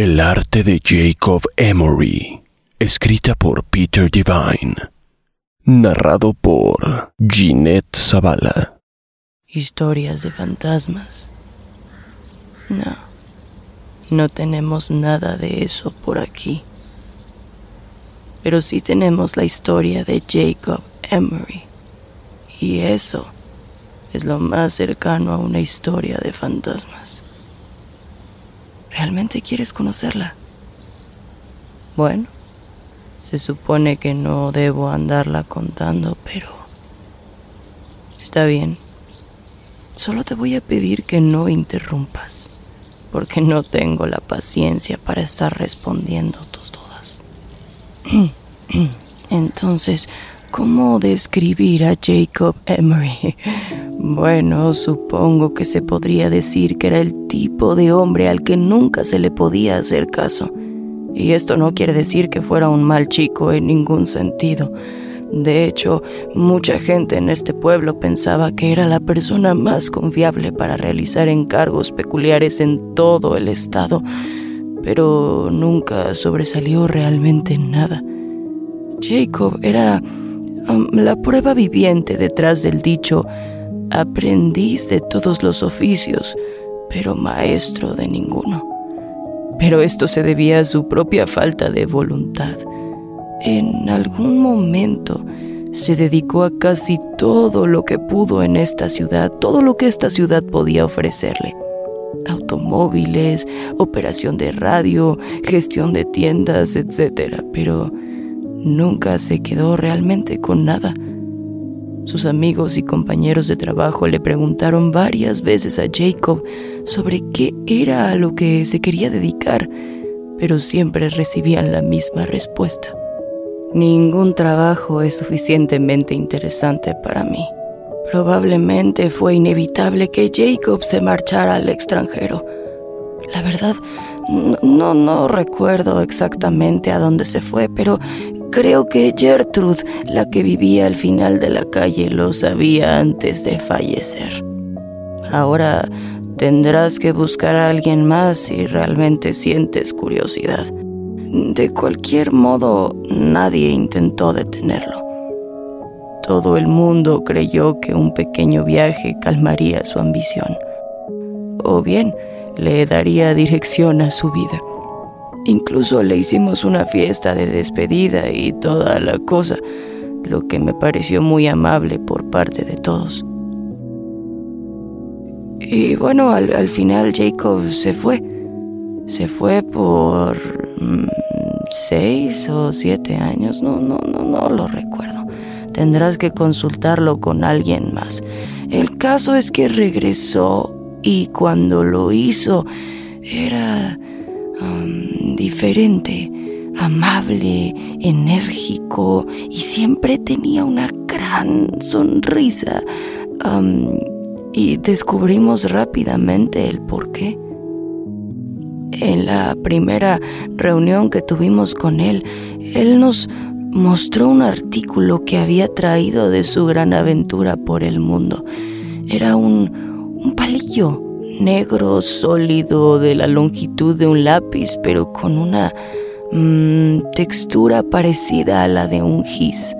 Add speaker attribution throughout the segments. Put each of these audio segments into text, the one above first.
Speaker 1: El arte de Jacob Emery, escrita por Peter Devine, narrado por Jeanette Zavala.
Speaker 2: Historias de fantasmas. No, no tenemos nada de eso por aquí. Pero sí tenemos la historia de Jacob Emery. Y eso es lo más cercano a una historia de fantasmas. ¿Realmente quieres conocerla? Bueno, se supone que no debo andarla contando, pero... Está bien. Solo te voy a pedir que no interrumpas, porque no tengo la paciencia para estar respondiendo tus dudas. Entonces, ¿cómo describir a Jacob Emery? Bueno, supongo que se podría decir que era el tipo de hombre al que nunca se le podía hacer caso. Y esto no quiere decir que fuera un mal chico en ningún sentido. De hecho, mucha gente en este pueblo pensaba que era la persona más confiable para realizar encargos peculiares en todo el estado, pero nunca sobresalió realmente en nada. Jacob era um, la prueba viviente detrás del dicho aprendiz de todos los oficios, pero maestro de ninguno. Pero esto se debía a su propia falta de voluntad. En algún momento se dedicó a casi todo lo que pudo en esta ciudad, todo lo que esta ciudad podía ofrecerle. Automóviles, operación de radio, gestión de tiendas, etc. Pero nunca se quedó realmente con nada. Sus amigos y compañeros de trabajo le preguntaron varias veces a Jacob sobre qué era a lo que se quería dedicar, pero siempre recibían la misma respuesta. Ningún trabajo es suficientemente interesante para mí. Probablemente fue inevitable que Jacob se marchara al extranjero. La verdad, no, no, recuerdo exactamente a dónde se fue, pero creo que Gertrude, la que vivía al final de la calle, lo sabía antes de fallecer. Ahora tendrás que buscar a alguien más si realmente sientes curiosidad. De cualquier modo, nadie intentó detenerlo. Todo el mundo creyó que un pequeño viaje calmaría su ambición. O bien, le daría dirección a su vida. Incluso le hicimos una fiesta de despedida y toda la cosa, lo que me pareció muy amable por parte de todos. Y bueno, al, final Jacob se fue. Se fue por mm, seis o siete años, no, no, no, no lo recuerdo. Tendrás que consultarlo con alguien más. El caso es que regresó y cuando lo hizo era diferente, amable, enérgico y siempre tenía una gran sonrisa. Y descubrimos rápidamente el por qué. En la primera reunión que tuvimos con él, él nos mostró un artículo que había traído de su gran aventura por el mundo. Era un palillo negro sólido de la longitud de un lápiz, pero con una mm, textura parecida a la de un gis.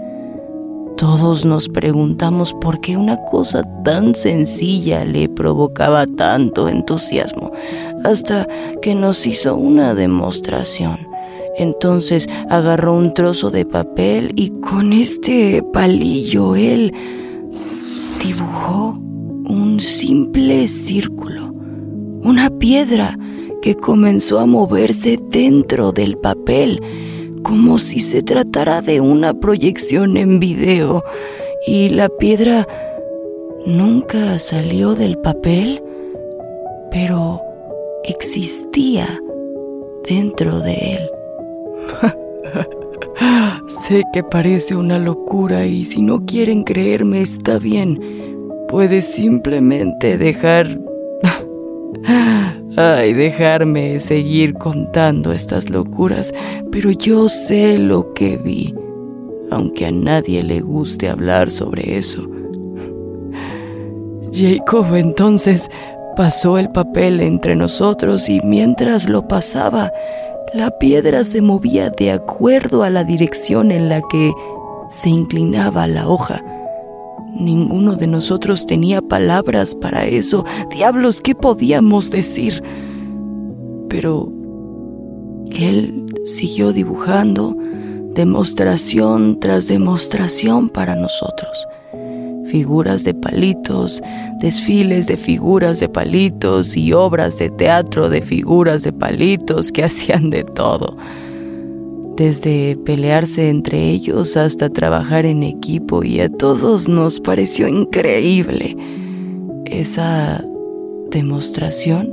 Speaker 2: Todos nos preguntamos por qué una cosa tan sencilla le provocaba tanto entusiasmo, hasta que nos hizo una demostración. Entonces agarró un trozo de papel y con este palillo él dibujó un simple círculo, una piedra que comenzó a moverse dentro del papel como si se tratara de una proyección en video y la piedra nunca salió del papel, pero existía dentro de él. sé que parece una locura y si no quieren creerme está bien. Puedes simplemente dejar Ay, dejarme seguir contando estas locuras, pero yo sé lo que vi, aunque a nadie le guste hablar sobre eso. Jacob entonces pasó el papel entre nosotros y mientras lo pasaba, la piedra se movía de acuerdo a la dirección en la que se inclinaba la hoja. Ninguno de nosotros tenía palabras para eso. Diablos, ¿qué podíamos decir? Pero él siguió dibujando demostración tras demostración para nosotros. Figuras de palitos, desfiles de figuras de palitos y obras de teatro de figuras de palitos que hacían de todo desde pelearse entre ellos hasta trabajar en equipo y a todos nos pareció increíble. Esa demostración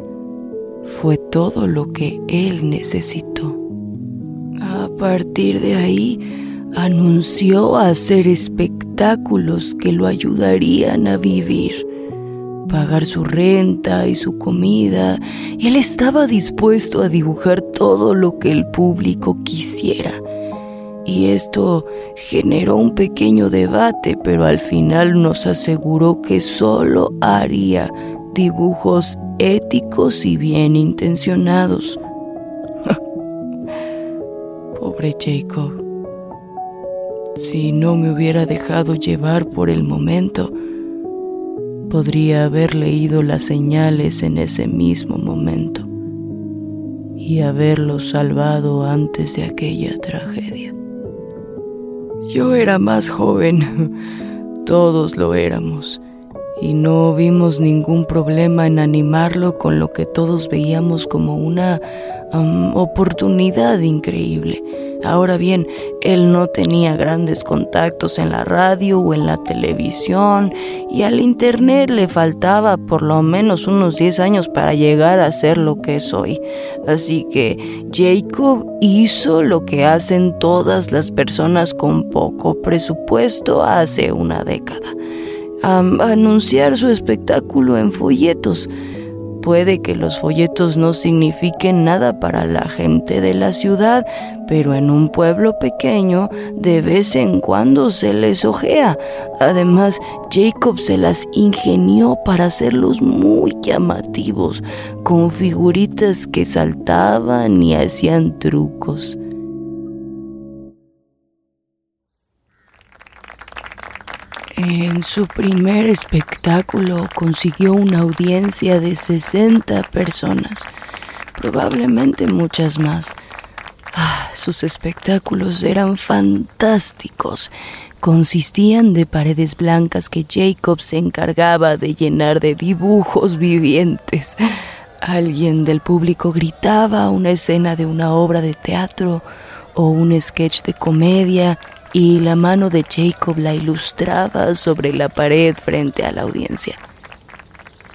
Speaker 2: fue todo lo que él necesitó. A partir de ahí, anunció hacer espectáculos que lo ayudarían a vivir pagar su renta y su comida, él estaba dispuesto a dibujar todo lo que el público quisiera. Y esto generó un pequeño debate, pero al final nos aseguró que solo haría dibujos éticos y bien intencionados. Pobre Jacob. Si no me hubiera dejado llevar por el momento, podría haber leído las señales en ese mismo momento y haberlo salvado antes de aquella tragedia. Yo era más joven, todos lo éramos, y no vimos ningún problema en animarlo con lo que todos veíamos como una oportunidad increíble Ahora bien, él no tenía grandes contactos en la radio o en la televisión y al Internet le faltaba por lo menos unos 10 años para llegar a ser lo que es hoy. Así que Jacob hizo lo que hacen todas las personas con poco presupuesto hace una década. anunciar su espectáculo en folletos Puede que los folletos no signifiquen nada para la gente de la ciudad, pero en un pueblo pequeño de vez en cuando se les ojea. Además, Jacob se las ingenió para hacerlos muy llamativos, con figuritas que saltaban y hacían trucos. En su primer espectáculo consiguió una audiencia de 60 personas, probablemente muchas más. Ah, sus espectáculos eran fantásticos. Consistían de paredes blancas que Jacob se encargaba de llenar de dibujos vivientes. Alguien del público gritaba una escena de una obra de teatro o un sketch de comedia y la mano de Jacob la ilustraba sobre la pared frente a la audiencia.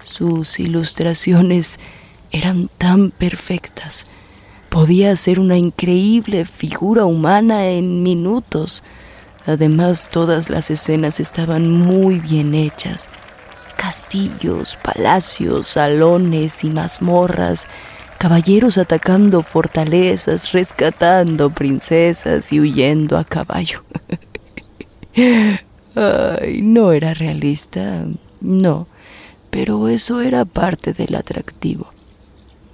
Speaker 2: Sus ilustraciones eran tan perfectas. Podía hacer una increíble figura humana en minutos. Además, todas las escenas estaban muy bien hechas. Castillos, palacios, salones y mazmorras caballeros atacando fortalezas, rescatando princesas y huyendo a caballo. Ay, no era realista, no, pero eso era parte del atractivo.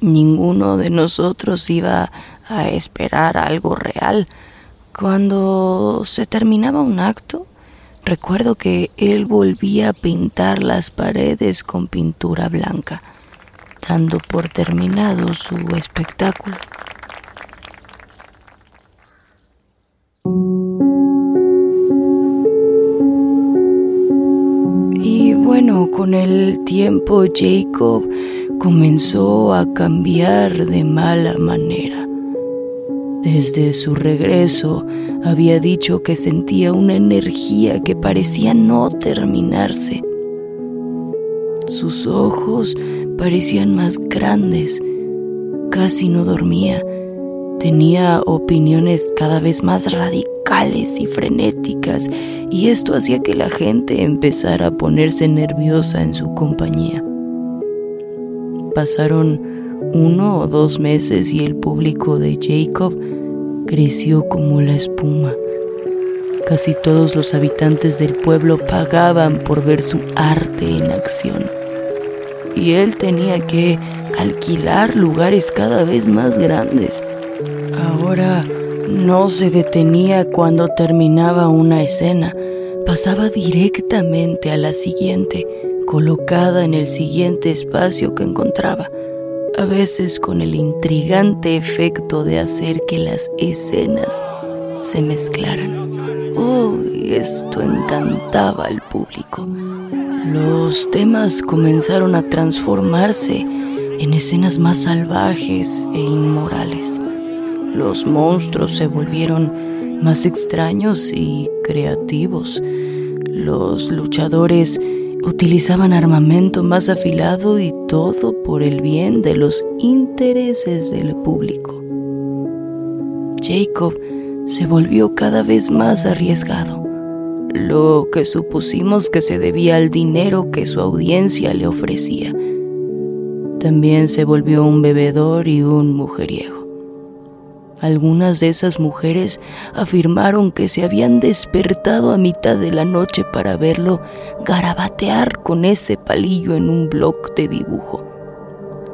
Speaker 2: Ninguno de nosotros iba a esperar algo real. Cuando se terminaba un acto, recuerdo que él volvía a pintar las paredes con pintura blanca, dando por terminado su espectáculo. Y bueno, con el tiempo Jacob comenzó a cambiar de mala manera. Desde su regreso había dicho que sentía una energía que parecía no terminarse. Sus ojos parecían más grandes, casi no dormía, tenía opiniones cada vez más radicales y frenéticas y esto hacía que la gente empezara a ponerse nerviosa en su compañía. Pasaron uno o dos meses y el público de Jacob creció como la espuma. Casi todos los habitantes del pueblo pagaban por ver su arte en acción. Y él tenía que alquilar lugares cada vez más grandes. Ahora no se detenía cuando terminaba una escena, pasaba directamente a la siguiente colocada en el siguiente espacio que encontraba, a veces con el intrigante efecto de hacer que las escenas se mezclaran. Oh, esto encantaba al público. Los temas comenzaron a transformarse en escenas más salvajes e inmorales. Los monstruos se volvieron más extraños y creativos. Los luchadores utilizaban armamento más afilado y todo por el bien de los intereses del público. Jacob se volvió cada vez más arriesgado, lo que supusimos que se debía al dinero que su audiencia le ofrecía. También se volvió un bebedor y un mujeriego. Algunas de esas mujeres afirmaron que se habían despertado a mitad de la noche para verlo garabatear con ese palillo en un bloc de dibujo,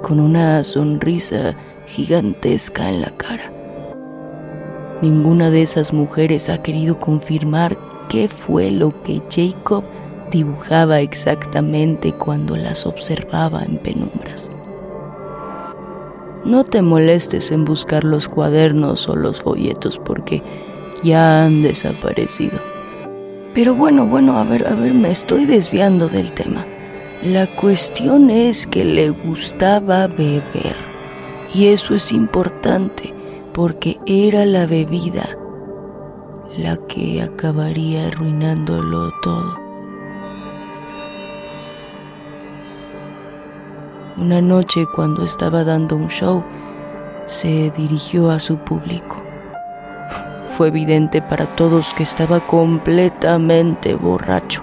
Speaker 2: con una sonrisa gigantesca en la cara. Ninguna de esas mujeres ha querido confirmar qué fue lo que Jacob dibujaba exactamente cuando las observaba en penumbras. No te molestes en buscar los cuadernos o los folletos porque ya han desaparecido. Pero bueno, bueno, a ver, a ver, me estoy desviando del tema. La cuestión es que le gustaba beber. Y eso es importante porque era la bebida la que acabaría arruinándolo todo. Una noche cuando estaba dando un show, se dirigió a su público. Fue evidente para todos que estaba completamente borracho.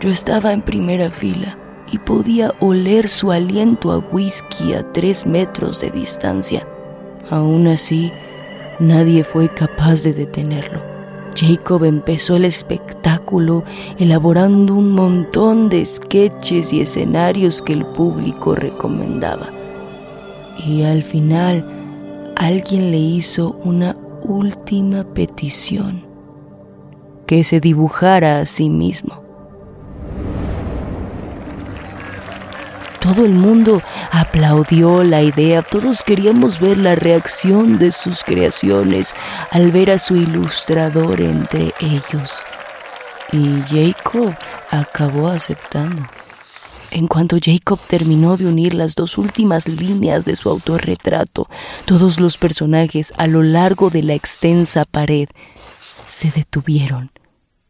Speaker 2: Yo estaba en primera fila y podía oler su aliento a whisky a tres metros de distancia. Aún así, nadie fue capaz de detenerlo. Jacob empezó el espectáculo elaborando un montón de sketches y escenarios que el público recomendaba. Y al final alguien le hizo una última petición, que se dibujara a sí mismo. Todo el mundo aplaudió la idea, todos queríamos ver la reacción de sus creaciones al ver a su ilustrador entre ellos. Y Jacob acabó aceptando. En cuanto Jacob terminó de unir las dos últimas líneas de su autorretrato, todos los personajes a lo largo de la extensa pared se detuvieron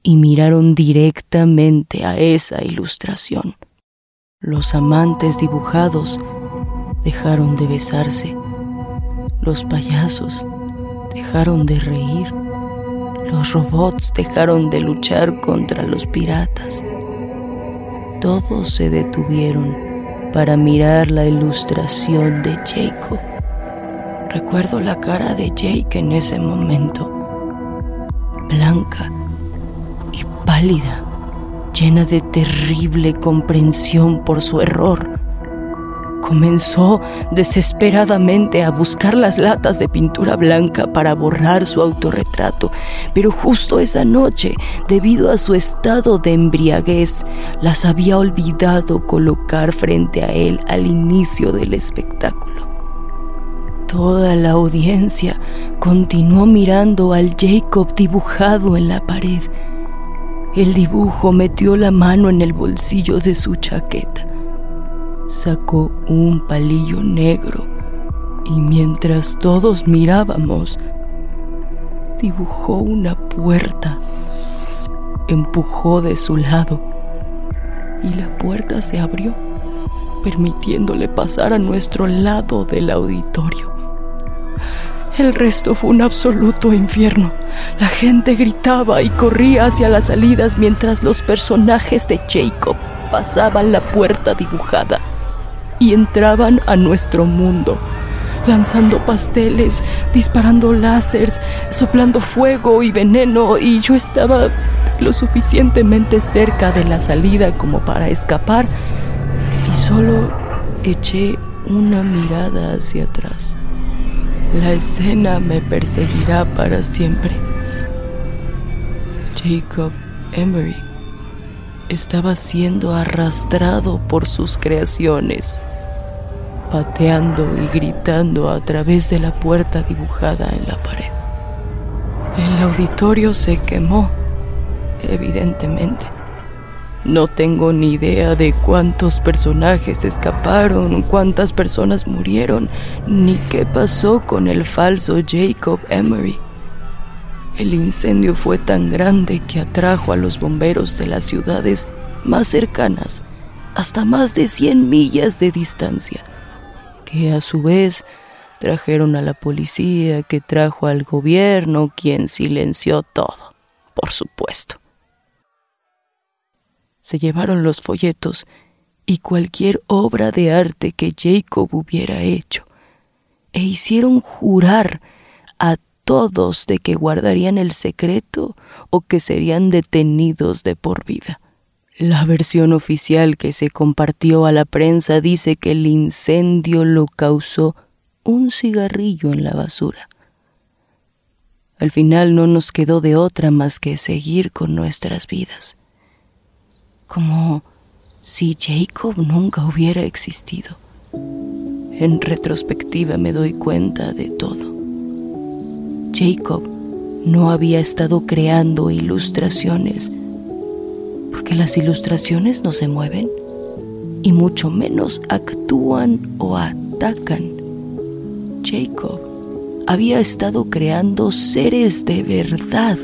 Speaker 2: y miraron directamente a esa ilustración. Los amantes dibujados dejaron de besarse. Los payasos dejaron de reír. Los robots dejaron de luchar contra los piratas. Todos se detuvieron para mirar la ilustración de Jacob. Recuerdo la cara de Jake en ese momento, blanca y pálida, llena de terrible comprensión por su error. Comenzó desesperadamente a buscar las latas de pintura blanca para borrar su autorretrato, pero justo esa noche, debido a su estado de embriaguez, las había olvidado colocar frente a él al inicio del espectáculo. Toda la audiencia continuó mirando al Jacob dibujado en la pared. El dibujo metió la mano en el bolsillo de su chaqueta sacó un palillo negro y mientras todos mirábamos, dibujó una puerta, empujó de su lado y la puerta se abrió, permitiéndole pasar a nuestro lado del auditorio. El resto fue un absoluto infierno. La gente gritaba y corría hacia las salidas mientras los personajes de Jacob pasaban la puerta dibujada y entraban a nuestro mundo, lanzando pasteles, disparando láseres, soplando fuego y veneno, y yo estaba lo suficientemente cerca de la salida como para escapar, y solo eché una mirada hacia atrás. La escena me perseguirá para siempre. Jacob Emery estaba siendo arrastrado por sus creaciones, pateando y gritando a través de la puerta dibujada en la pared. El auditorio se quemó, evidentemente. No tengo ni idea de cuántos personajes escaparon, cuántas personas murieron, ni qué pasó con el falso Jacob Emery. El incendio fue tan grande que atrajo a los bomberos de las ciudades más cercanas hasta más de 100 millas de distancia, que a su vez trajeron a la policía, que trajo al gobierno, quien silenció todo, por supuesto. Se llevaron los folletos y cualquier obra de arte que Jacob hubiera hecho, e hicieron jurar a todos de que guardarían el secreto o que serían detenidos de por vida. La versión oficial que se compartió a la prensa dice que el incendio lo causó un cigarrillo en la basura. Al final no nos quedó de otra más que seguir con nuestras vidas. Como si Jacob nunca hubiera existido. En retrospectiva me doy cuenta de todo. Jacob no había estado creando ilustraciones, porque las ilustraciones no se mueven y mucho menos actúan o atacan. Jacob había estado creando seres de verdad,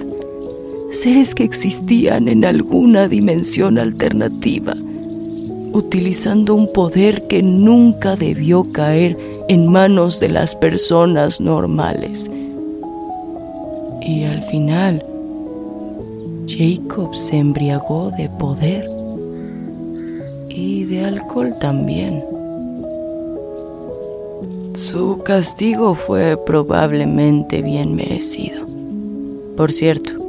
Speaker 2: seres que existían en alguna dimensión alternativa, utilizando un poder que nunca debió caer en manos de las personas normales y al final, Jacob se embriagó de poder y de alcohol también. Su castigo fue probablemente bien merecido. Por cierto,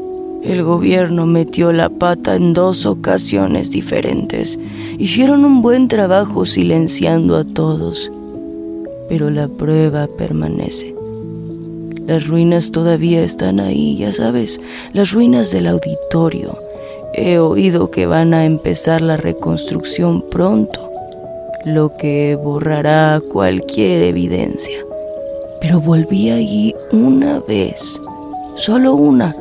Speaker 2: el gobierno metió la pata en dos ocasiones diferentes. Hicieron un buen trabajo silenciando a todos, pero la prueba permanece. Las ruinas todavía están ahí, ya sabes, las ruinas del auditorio. He oído que van a empezar la reconstrucción pronto, lo que borrará cualquier evidencia. Pero volví allí una vez, solo una,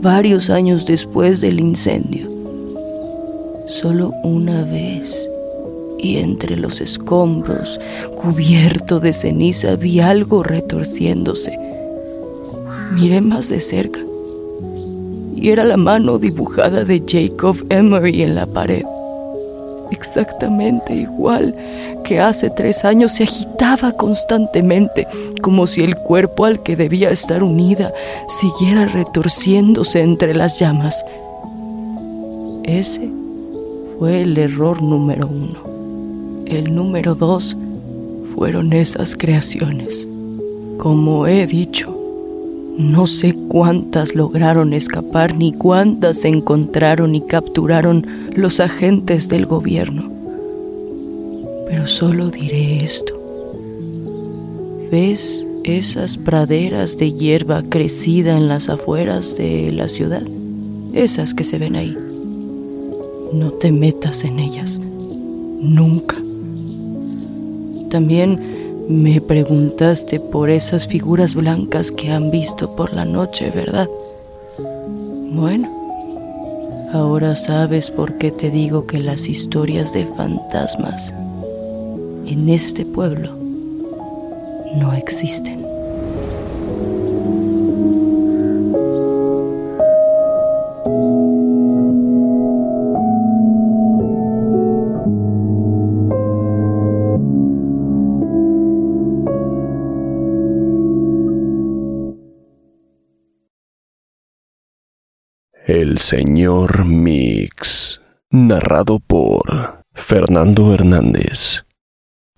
Speaker 2: varios años después del incendio. Solo una vez. Y entre los escombros, cubierto de ceniza, vi algo retorciéndose Miré más de cerca y era la mano dibujada de Jacob Emery en la pared. Exactamente igual que hace tres años se agitaba constantemente, como si el cuerpo al que debía estar unida siguiera retorciéndose entre las llamas. Ese fue el error número uno. el número dos, fueron esas creaciones. Como he dicho, no sé cuántas lograron escapar ni cuántas encontraron y capturaron los agentes del gobierno. Pero solo diré esto. ¿Ves esas praderas de hierba crecida en las afueras de la ciudad? Esas que se ven ahí. No te metas en ellas. Nunca. También me preguntaste por esas figuras blancas que han visto por la noche, ¿verdad? Bueno, ahora sabes por qué te digo que las historias de fantasmas en este pueblo no existen.
Speaker 1: El señor Mix, narrado por Fernando Hernández.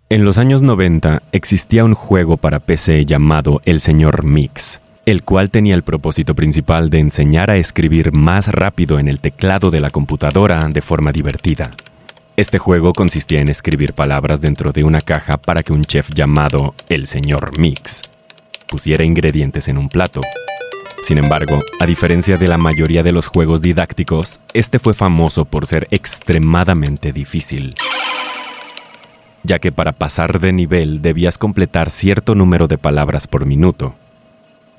Speaker 3: En los años 90 existía un juego para PC llamado El Señor Mix, el cual tenía el propósito principal de enseñar a escribir más rápido en el teclado de la computadora de forma divertida. Este juego consistía en escribir palabras dentro de una caja para que un chef llamado El Señor Mix pusiera ingredientes en un plato. Sin embargo, a diferencia de la mayoría de los juegos didácticos, este fue famoso por ser extremadamente difícil ya que para pasar de nivel debías completar cierto número de palabras por minuto,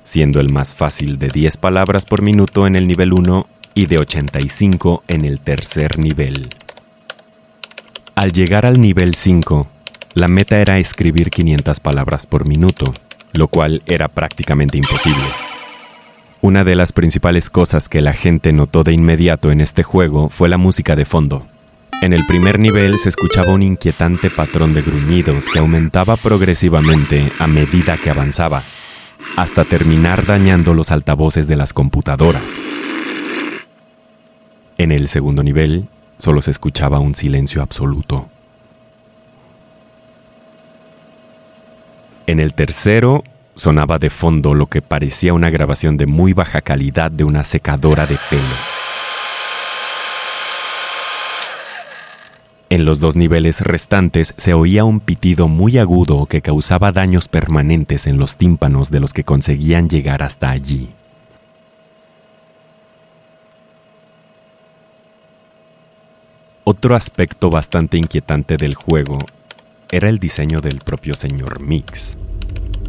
Speaker 3: siendo el más fácil de 10 palabras por minuto en el nivel 1 y de 85 en el tercer nivel. Al llegar al nivel 5, la meta era escribir 500 palabras por minuto, lo cual era prácticamente imposible. Una de las principales cosas que la gente notó de inmediato en este juego fue la música de fondo. En el primer nivel se escuchaba un inquietante patrón de gruñidos que aumentaba progresivamente a medida que avanzaba, hasta terminar dañando los altavoces de las computadoras. En el segundo nivel solo se escuchaba un silencio absoluto. En el tercero sonaba de fondo lo que parecía una grabación de muy baja calidad de una secadora de pelo. En los dos niveles restantes se oía un pitido muy agudo que causaba daños permanentes en los tímpanos de los que conseguían llegar hasta allí. Otro aspecto bastante inquietante del juego era el diseño del propio señor Mix,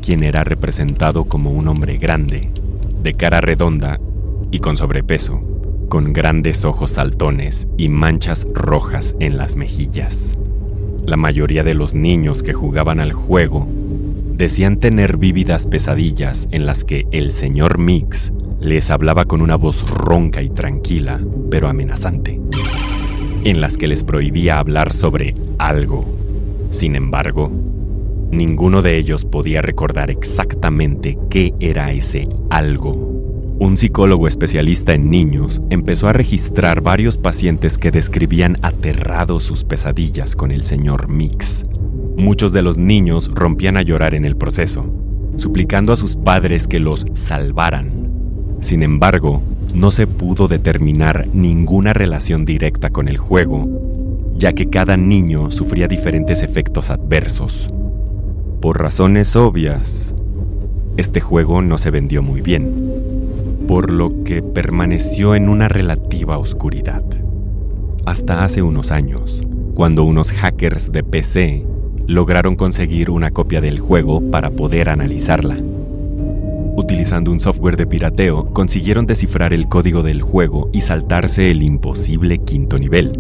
Speaker 3: quien era representado como un hombre grande, de cara redonda y con sobrepeso con grandes ojos saltones y manchas rojas en las mejillas. La mayoría de los niños que jugaban al juego decían tener vívidas pesadillas en las que el señor Mix les hablaba con una voz ronca y tranquila, pero amenazante, en las que les prohibía hablar sobre algo. Sin embargo, ninguno de ellos podía recordar exactamente qué era ese algo un psicólogo especialista en niños empezó a registrar varios pacientes que describían aterrados sus pesadillas con el señor Mix. Muchos de los niños rompían a llorar en el proceso, suplicando a sus padres que los salvaran. Sin embargo, no se pudo determinar ninguna relación directa con el juego, ya que cada niño sufría diferentes efectos adversos. Por razones obvias, este juego no se vendió muy bien por lo que permaneció en una relativa oscuridad. Hasta hace unos años, cuando unos hackers de PC lograron conseguir una copia del juego para poder analizarla. Utilizando un software de pirateo, consiguieron descifrar el código del juego y saltarse el imposible quinto nivel.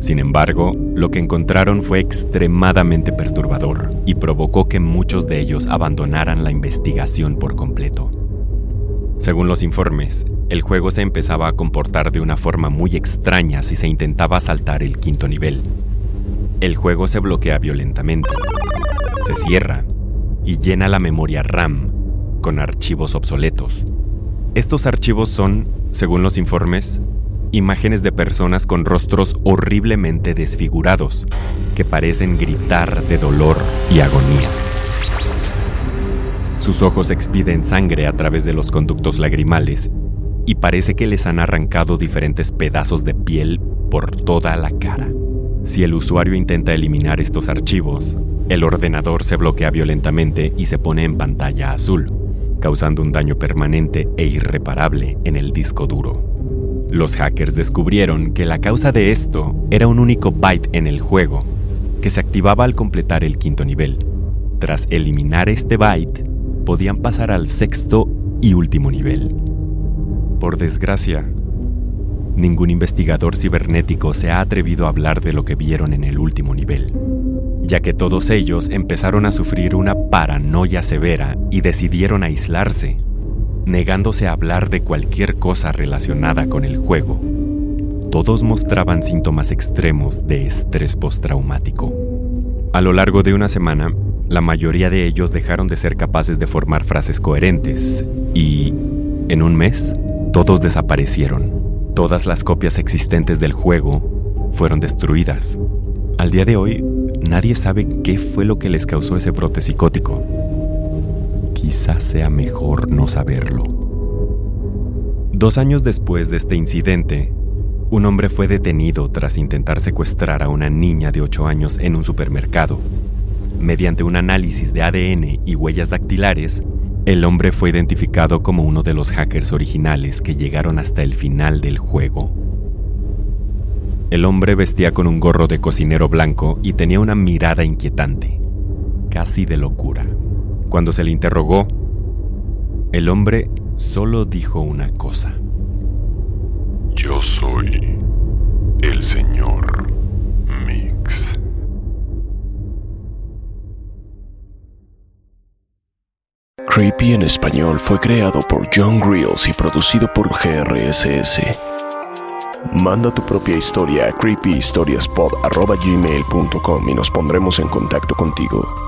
Speaker 3: Sin embargo, lo que encontraron fue extremadamente perturbador y provocó que muchos de ellos abandonaran la investigación por completo. Según los informes, el juego se empezaba a comportar de una forma muy extraña si se intentaba saltar el quinto nivel. El juego se bloquea violentamente, se cierra y llena la memoria RAM con archivos obsoletos. Estos archivos son, según los informes, imágenes de personas con rostros horriblemente desfigurados, que parecen gritar de dolor y agonía. Sus ojos expiden sangre a través de los conductos lagrimales y parece que les han arrancado diferentes pedazos de piel por toda la cara. Si el usuario intenta eliminar estos archivos, el ordenador se bloquea violentamente y se pone en pantalla azul, causando un daño permanente e irreparable en el disco duro. Los hackers descubrieron que la causa de esto era un único byte en el juego, que se activaba al completar el quinto nivel. Tras eliminar este byte, podían pasar al sexto y último nivel. Por desgracia, ningún investigador cibernético se ha atrevido a hablar de lo que vieron en el último nivel, ya que todos ellos empezaron a sufrir una paranoia severa y decidieron aislarse, negándose a hablar de cualquier cosa relacionada con el juego. Todos mostraban síntomas extremos de estrés postraumático. A lo largo de una semana, la mayoría de ellos dejaron de ser capaces de formar frases coherentes y, en un mes, todos desaparecieron. Todas las copias existentes del juego fueron destruidas. Al día de hoy, nadie sabe qué fue lo que les causó ese brote psicótico. Quizás sea mejor no saberlo. Dos años después de este incidente, un hombre fue detenido tras intentar secuestrar a una niña de 8 años en un supermercado. Mediante un análisis de ADN y huellas dactilares, el hombre fue identificado como uno de los hackers originales que llegaron hasta el final del juego. El hombre vestía con un gorro de cocinero blanco y tenía una mirada inquietante, casi de locura. Cuando se le interrogó, el hombre solo dijo una cosa.
Speaker 1: Yo soy el señor Mix. Creepy en español fue creado por John Grills y producido por GRSS. Manda tu propia historia a creepyhistoriaspod.gmail.com y nos pondremos en contacto contigo.